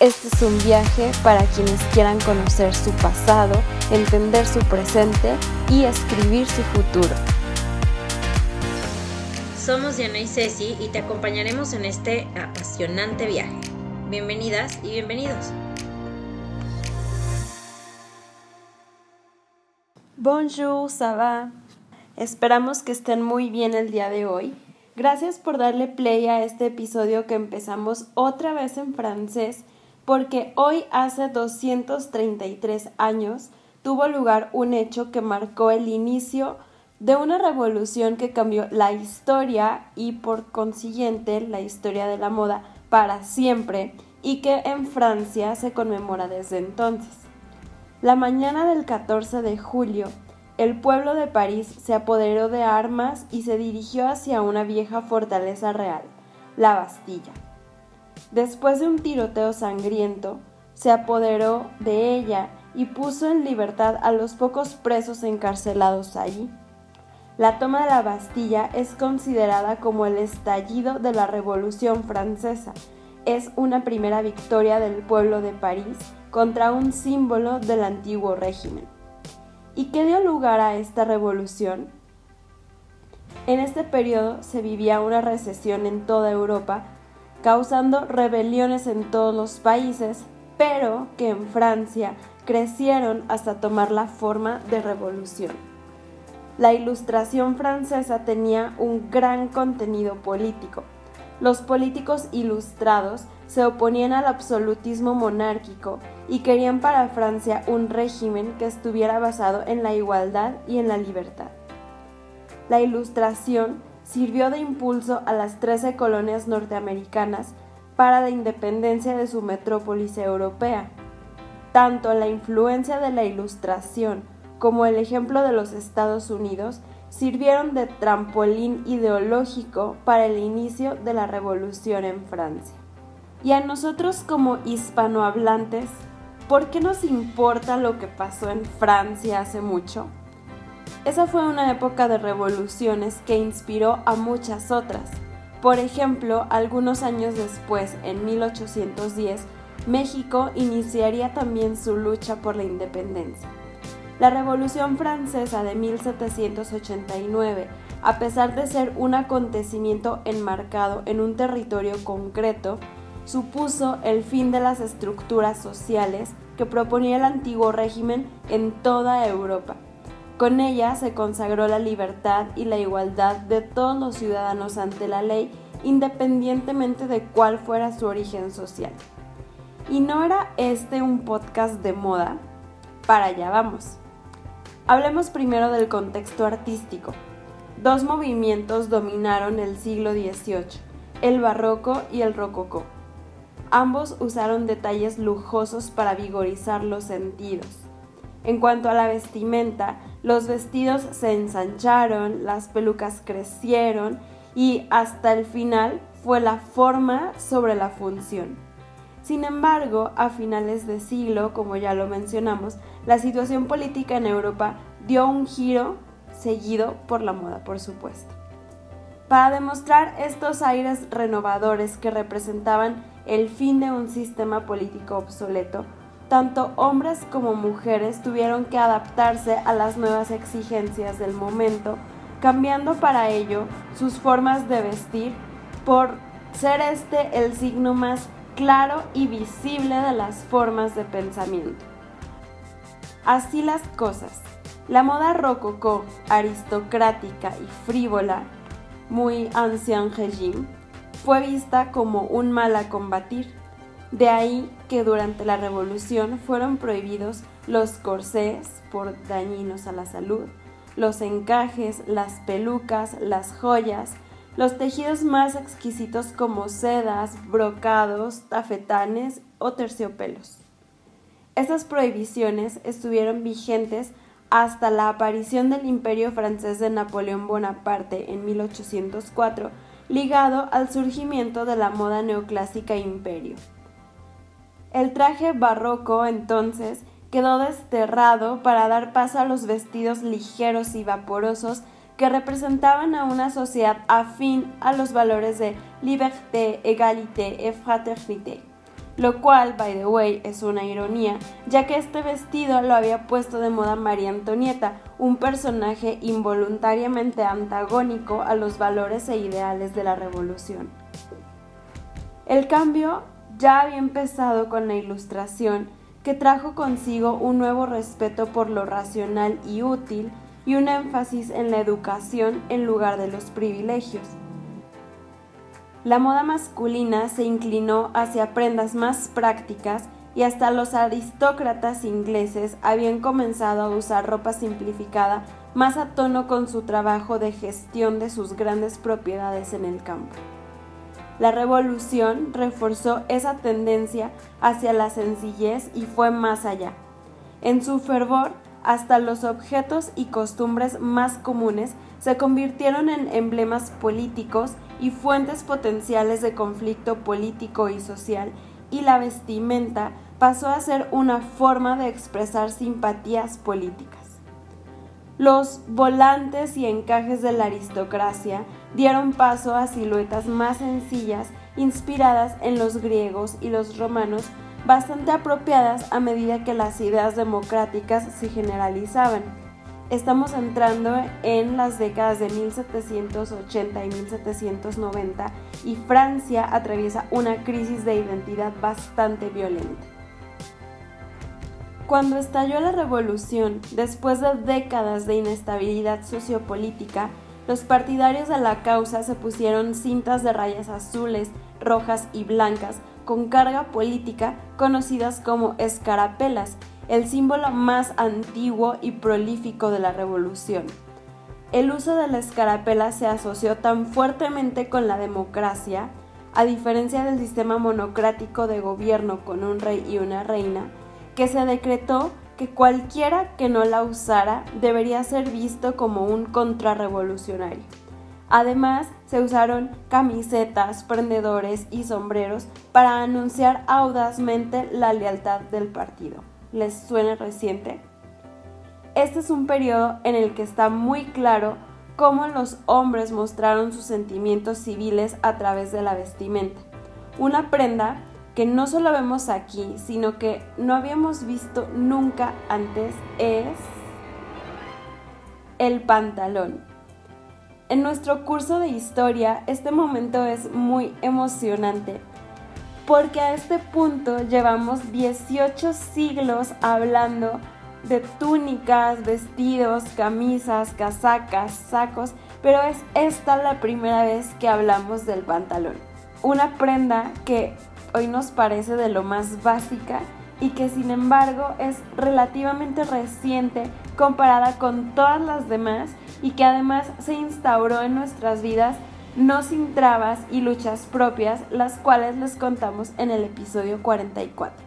Este es un viaje para quienes quieran conocer su pasado, entender su presente y escribir su futuro. Somos Diana y Ceci y te acompañaremos en este apasionante viaje. Bienvenidas y bienvenidos. Bonjour, ça Esperamos que estén muy bien el día de hoy. Gracias por darle play a este episodio que empezamos otra vez en francés porque hoy hace 233 años tuvo lugar un hecho que marcó el inicio de una revolución que cambió la historia y por consiguiente la historia de la moda para siempre y que en Francia se conmemora desde entonces. La mañana del 14 de julio, el pueblo de París se apoderó de armas y se dirigió hacia una vieja fortaleza real, la Bastilla. Después de un tiroteo sangriento, se apoderó de ella y puso en libertad a los pocos presos encarcelados allí. La toma de la Bastilla es considerada como el estallido de la Revolución Francesa. Es una primera victoria del pueblo de París contra un símbolo del antiguo régimen. ¿Y qué dio lugar a esta revolución? En este periodo se vivía una recesión en toda Europa causando rebeliones en todos los países, pero que en Francia crecieron hasta tomar la forma de revolución. La ilustración francesa tenía un gran contenido político. Los políticos ilustrados se oponían al absolutismo monárquico y querían para Francia un régimen que estuviera basado en la igualdad y en la libertad. La ilustración sirvió de impulso a las 13 colonias norteamericanas para la independencia de su metrópolis europea. Tanto la influencia de la Ilustración como el ejemplo de los Estados Unidos sirvieron de trampolín ideológico para el inicio de la revolución en Francia. Y a nosotros como hispanohablantes, ¿por qué nos importa lo que pasó en Francia hace mucho? Esa fue una época de revoluciones que inspiró a muchas otras. Por ejemplo, algunos años después, en 1810, México iniciaría también su lucha por la independencia. La Revolución Francesa de 1789, a pesar de ser un acontecimiento enmarcado en un territorio concreto, supuso el fin de las estructuras sociales que proponía el antiguo régimen en toda Europa con ella se consagró la libertad y la igualdad de todos los ciudadanos ante la ley, independientemente de cuál fuera su origen social. ¿Y no era este un podcast de moda? Para allá vamos. Hablemos primero del contexto artístico. Dos movimientos dominaron el siglo XVIII, el barroco y el rococó. Ambos usaron detalles lujosos para vigorizar los sentidos. En cuanto a la vestimenta, los vestidos se ensancharon, las pelucas crecieron y hasta el final fue la forma sobre la función. Sin embargo, a finales de siglo, como ya lo mencionamos, la situación política en Europa dio un giro seguido por la moda, por supuesto. Para demostrar estos aires renovadores que representaban el fin de un sistema político obsoleto, tanto hombres como mujeres tuvieron que adaptarse a las nuevas exigencias del momento, cambiando para ello sus formas de vestir por ser este el signo más claro y visible de las formas de pensamiento. Así las cosas. La moda rococó, aristocrática y frívola, muy ancien régime, fue vista como un mal a combatir de ahí que durante la revolución fueron prohibidos los corsés por dañinos a la salud, los encajes, las pelucas, las joyas, los tejidos más exquisitos como sedas, brocados, tafetanes o terciopelos. Estas prohibiciones estuvieron vigentes hasta la aparición del imperio francés de Napoleón Bonaparte en 1804, ligado al surgimiento de la moda neoclásica imperio. El traje barroco entonces quedó desterrado para dar paso a los vestidos ligeros y vaporosos que representaban a una sociedad afín a los valores de liberté, égalité et fraternité. Lo cual, by the way, es una ironía, ya que este vestido lo había puesto de moda María Antonieta, un personaje involuntariamente antagónico a los valores e ideales de la revolución. El cambio ya había empezado con la Ilustración, que trajo consigo un nuevo respeto por lo racional y útil y un énfasis en la educación en lugar de los privilegios. La moda masculina se inclinó hacia prendas más prácticas y hasta los aristócratas ingleses habían comenzado a usar ropa simplificada más a tono con su trabajo de gestión de sus grandes propiedades en el campo. La revolución reforzó esa tendencia hacia la sencillez y fue más allá. En su fervor, hasta los objetos y costumbres más comunes se convirtieron en emblemas políticos y fuentes potenciales de conflicto político y social, y la vestimenta pasó a ser una forma de expresar simpatías políticas. Los volantes y encajes de la aristocracia dieron paso a siluetas más sencillas inspiradas en los griegos y los romanos, bastante apropiadas a medida que las ideas democráticas se generalizaban. Estamos entrando en las décadas de 1780 y 1790 y Francia atraviesa una crisis de identidad bastante violenta. Cuando estalló la revolución, después de décadas de inestabilidad sociopolítica, los partidarios de la causa se pusieron cintas de rayas azules, rojas y blancas con carga política conocidas como escarapelas, el símbolo más antiguo y prolífico de la revolución. El uso de la escarapela se asoció tan fuertemente con la democracia, a diferencia del sistema monocrático de gobierno con un rey y una reina, que se decretó que cualquiera que no la usara debería ser visto como un contrarrevolucionario. Además, se usaron camisetas, prendedores y sombreros para anunciar audazmente la lealtad del partido. ¿Les suena reciente? Este es un periodo en el que está muy claro cómo los hombres mostraron sus sentimientos civiles a través de la vestimenta. Una prenda que no solo vemos aquí, sino que no habíamos visto nunca antes es el pantalón. En nuestro curso de historia este momento es muy emocionante porque a este punto llevamos 18 siglos hablando de túnicas, vestidos, camisas, casacas, sacos, pero es esta la primera vez que hablamos del pantalón. Una prenda que hoy nos parece de lo más básica y que sin embargo es relativamente reciente comparada con todas las demás y que además se instauró en nuestras vidas no sin trabas y luchas propias, las cuales les contamos en el episodio 44.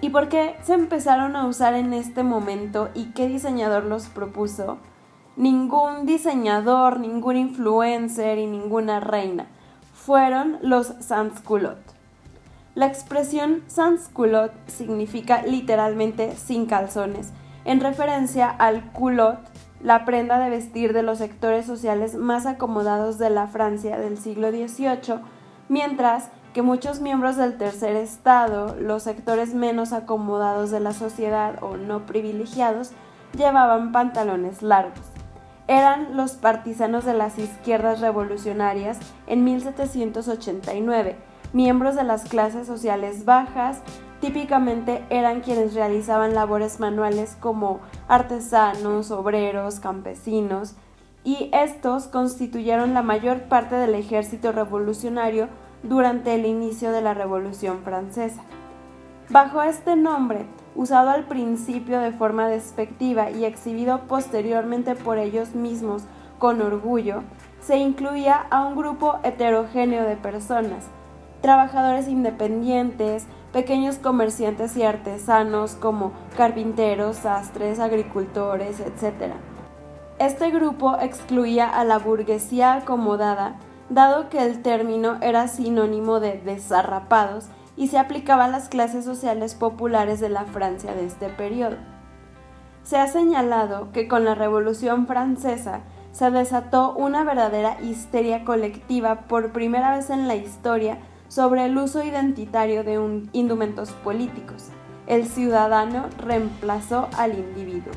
¿Y por qué se empezaron a usar en este momento y qué diseñador los propuso? Ningún diseñador, ningún influencer y ninguna reina fueron los sans-culottes. La expresión sans-culotte significa literalmente sin calzones, en referencia al culotte, la prenda de vestir de los sectores sociales más acomodados de la Francia del siglo XVIII, mientras que muchos miembros del tercer estado, los sectores menos acomodados de la sociedad o no privilegiados, llevaban pantalones largos eran los partisanos de las izquierdas revolucionarias en 1789, miembros de las clases sociales bajas, típicamente eran quienes realizaban labores manuales como artesanos, obreros, campesinos, y estos constituyeron la mayor parte del ejército revolucionario durante el inicio de la Revolución Francesa. Bajo este nombre, usado al principio de forma despectiva y exhibido posteriormente por ellos mismos con orgullo, se incluía a un grupo heterogéneo de personas, trabajadores independientes, pequeños comerciantes y artesanos como carpinteros, sastres, agricultores, etc. Este grupo excluía a la burguesía acomodada, dado que el término era sinónimo de desarrapados y se aplicaba a las clases sociales populares de la Francia de este periodo. Se ha señalado que con la Revolución Francesa se desató una verdadera histeria colectiva por primera vez en la historia sobre el uso identitario de indumentos políticos. El ciudadano reemplazó al individuo.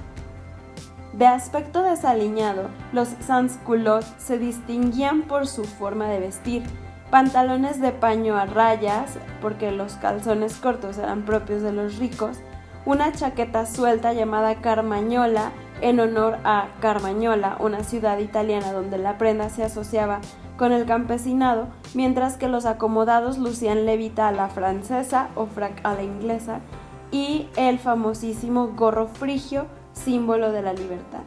De aspecto desaliñado, los sans-culottes se distinguían por su forma de vestir, pantalones de paño a rayas, porque los calzones cortos eran propios de los ricos, una chaqueta suelta llamada carmañola en honor a Carmañola, una ciudad italiana donde la prenda se asociaba con el campesinado, mientras que los acomodados lucían levita a la francesa o frac a la inglesa y el famosísimo gorro frigio, símbolo de la libertad.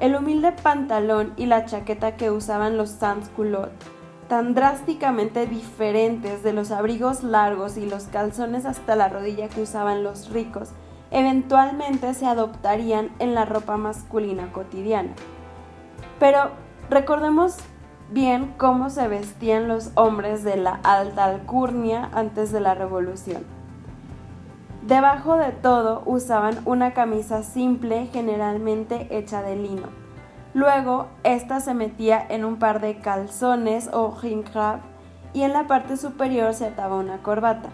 El humilde pantalón y la chaqueta que usaban los sans-culottes tan drásticamente diferentes de los abrigos largos y los calzones hasta la rodilla que usaban los ricos, eventualmente se adoptarían en la ropa masculina cotidiana. Pero recordemos bien cómo se vestían los hombres de la alta alcurnia antes de la revolución. Debajo de todo usaban una camisa simple generalmente hecha de lino Luego, esta se metía en un par de calzones o ringrab y en la parte superior se ataba una corbata.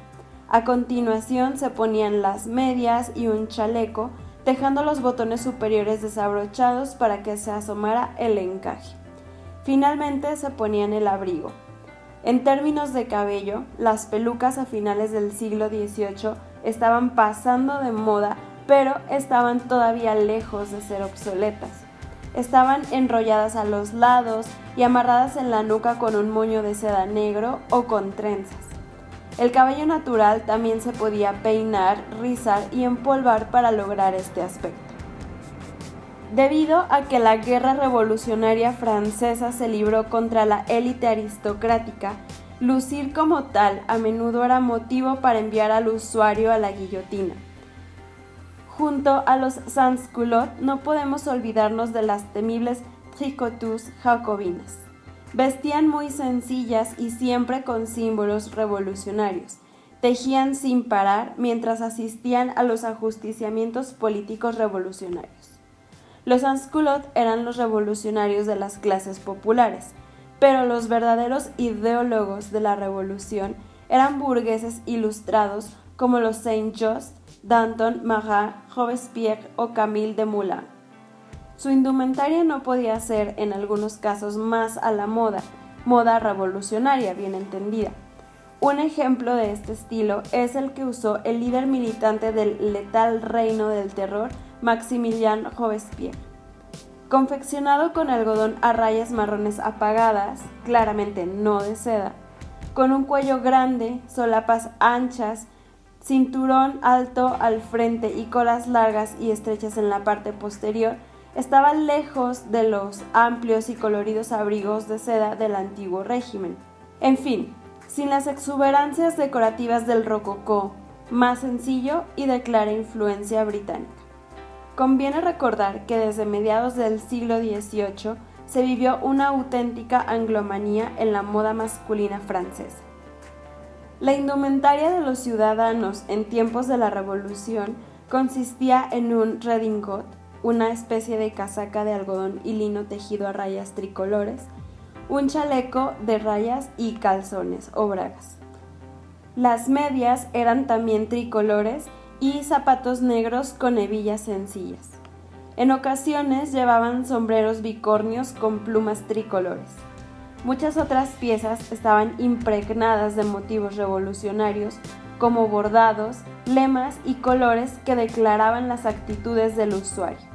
A continuación se ponían las medias y un chaleco, dejando los botones superiores desabrochados para que se asomara el encaje. Finalmente se ponían el abrigo. En términos de cabello, las pelucas a finales del siglo XVIII estaban pasando de moda, pero estaban todavía lejos de ser obsoletas. Estaban enrolladas a los lados y amarradas en la nuca con un moño de seda negro o con trenzas. El cabello natural también se podía peinar, rizar y empolvar para lograr este aspecto. Debido a que la guerra revolucionaria francesa se libró contra la élite aristocrática, lucir como tal a menudo era motivo para enviar al usuario a la guillotina. Junto a los sans-culottes no podemos olvidarnos de las temibles tricotus jacobinas. Vestían muy sencillas y siempre con símbolos revolucionarios. Tejían sin parar mientras asistían a los ajusticiamientos políticos revolucionarios. Los sans-culottes eran los revolucionarios de las clases populares, pero los verdaderos ideólogos de la revolución eran burgueses ilustrados como los Saint-Just Danton, Marat, Robespierre o Camille de Moulin. Su indumentaria no podía ser, en algunos casos, más a la moda, moda revolucionaria, bien entendida. Un ejemplo de este estilo es el que usó el líder militante del letal reino del terror, Maximilien Robespierre. Confeccionado con algodón a rayas marrones apagadas, claramente no de seda, con un cuello grande, solapas anchas, cinturón alto al frente y colas largas y estrechas en la parte posterior, estaba lejos de los amplios y coloridos abrigos de seda del antiguo régimen. En fin, sin las exuberancias decorativas del rococó, más sencillo y de clara influencia británica. Conviene recordar que desde mediados del siglo XVIII se vivió una auténtica anglomanía en la moda masculina francesa. La indumentaria de los ciudadanos en tiempos de la Revolución consistía en un redingot, una especie de casaca de algodón y lino tejido a rayas tricolores, un chaleco de rayas y calzones o bragas. Las medias eran también tricolores y zapatos negros con hebillas sencillas. En ocasiones llevaban sombreros bicornios con plumas tricolores. Muchas otras piezas estaban impregnadas de motivos revolucionarios como bordados, lemas y colores que declaraban las actitudes del usuario.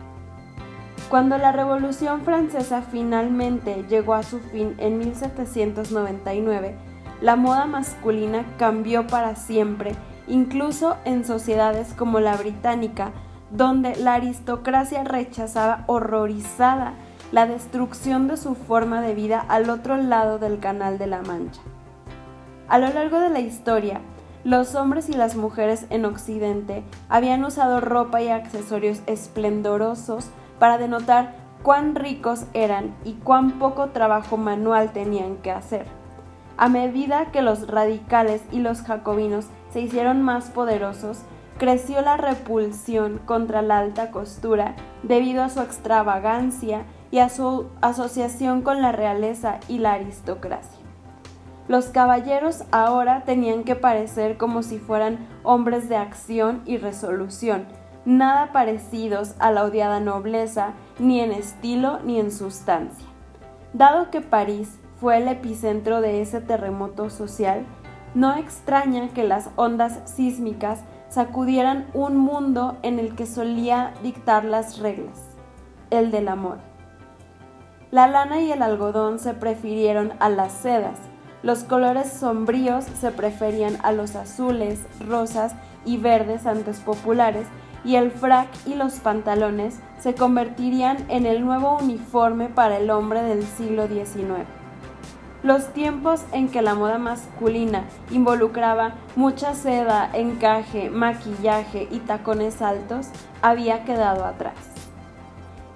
Cuando la Revolución Francesa finalmente llegó a su fin en 1799, la moda masculina cambió para siempre, incluso en sociedades como la británica, donde la aristocracia rechazaba horrorizada la destrucción de su forma de vida al otro lado del Canal de la Mancha. A lo largo de la historia, los hombres y las mujeres en Occidente habían usado ropa y accesorios esplendorosos para denotar cuán ricos eran y cuán poco trabajo manual tenían que hacer. A medida que los radicales y los jacobinos se hicieron más poderosos, creció la repulsión contra la alta costura debido a su extravagancia y a su asociación con la realeza y la aristocracia. Los caballeros ahora tenían que parecer como si fueran hombres de acción y resolución, nada parecidos a la odiada nobleza, ni en estilo ni en sustancia. Dado que París fue el epicentro de ese terremoto social, no extraña que las ondas sísmicas sacudieran un mundo en el que solía dictar las reglas, el del amor. La lana y el algodón se prefirieron a las sedas, los colores sombríos se preferían a los azules, rosas y verdes antes populares, y el frac y los pantalones se convertirían en el nuevo uniforme para el hombre del siglo XIX. Los tiempos en que la moda masculina involucraba mucha seda, encaje, maquillaje y tacones altos había quedado atrás.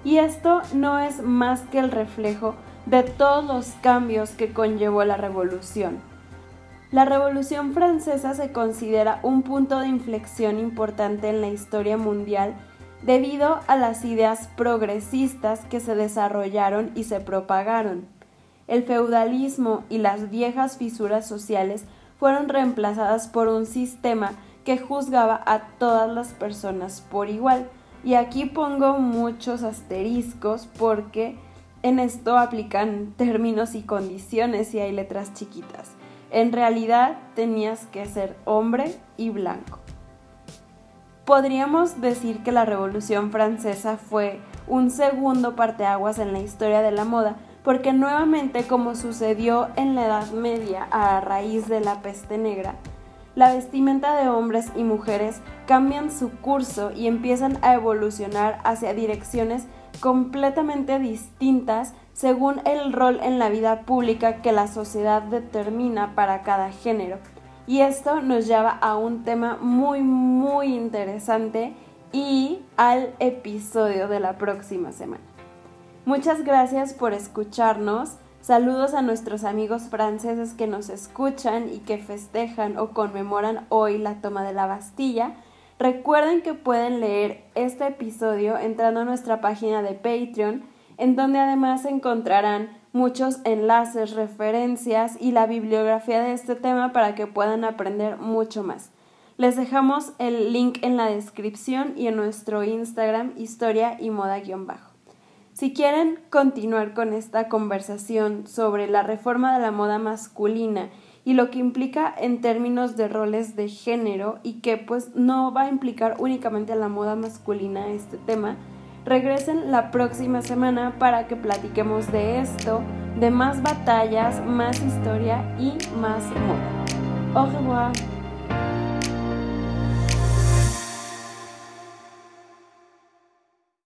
Y esto no es más que el reflejo de todos los cambios que conllevó la revolución. La Revolución Francesa se considera un punto de inflexión importante en la historia mundial debido a las ideas progresistas que se desarrollaron y se propagaron. El feudalismo y las viejas fisuras sociales fueron reemplazadas por un sistema que juzgaba a todas las personas por igual. Y aquí pongo muchos asteriscos porque en esto aplican términos y condiciones y hay letras chiquitas. En realidad tenías que ser hombre y blanco. Podríamos decir que la Revolución Francesa fue un segundo parteaguas en la historia de la moda, porque nuevamente como sucedió en la Edad Media a raíz de la peste negra, la vestimenta de hombres y mujeres cambian su curso y empiezan a evolucionar hacia direcciones completamente distintas según el rol en la vida pública que la sociedad determina para cada género. Y esto nos lleva a un tema muy muy interesante y al episodio de la próxima semana. Muchas gracias por escucharnos. Saludos a nuestros amigos franceses que nos escuchan y que festejan o conmemoran hoy la toma de la Bastilla. Recuerden que pueden leer este episodio entrando a nuestra página de Patreon, en donde además encontrarán muchos enlaces, referencias y la bibliografía de este tema para que puedan aprender mucho más. Les dejamos el link en la descripción y en nuestro Instagram historia y moda-bajo. Si quieren continuar con esta conversación sobre la reforma de la moda masculina y lo que implica en términos de roles de género y que pues no va a implicar únicamente a la moda masculina este tema, regresen la próxima semana para que platiquemos de esto, de más batallas, más historia y más moda. Au revoir.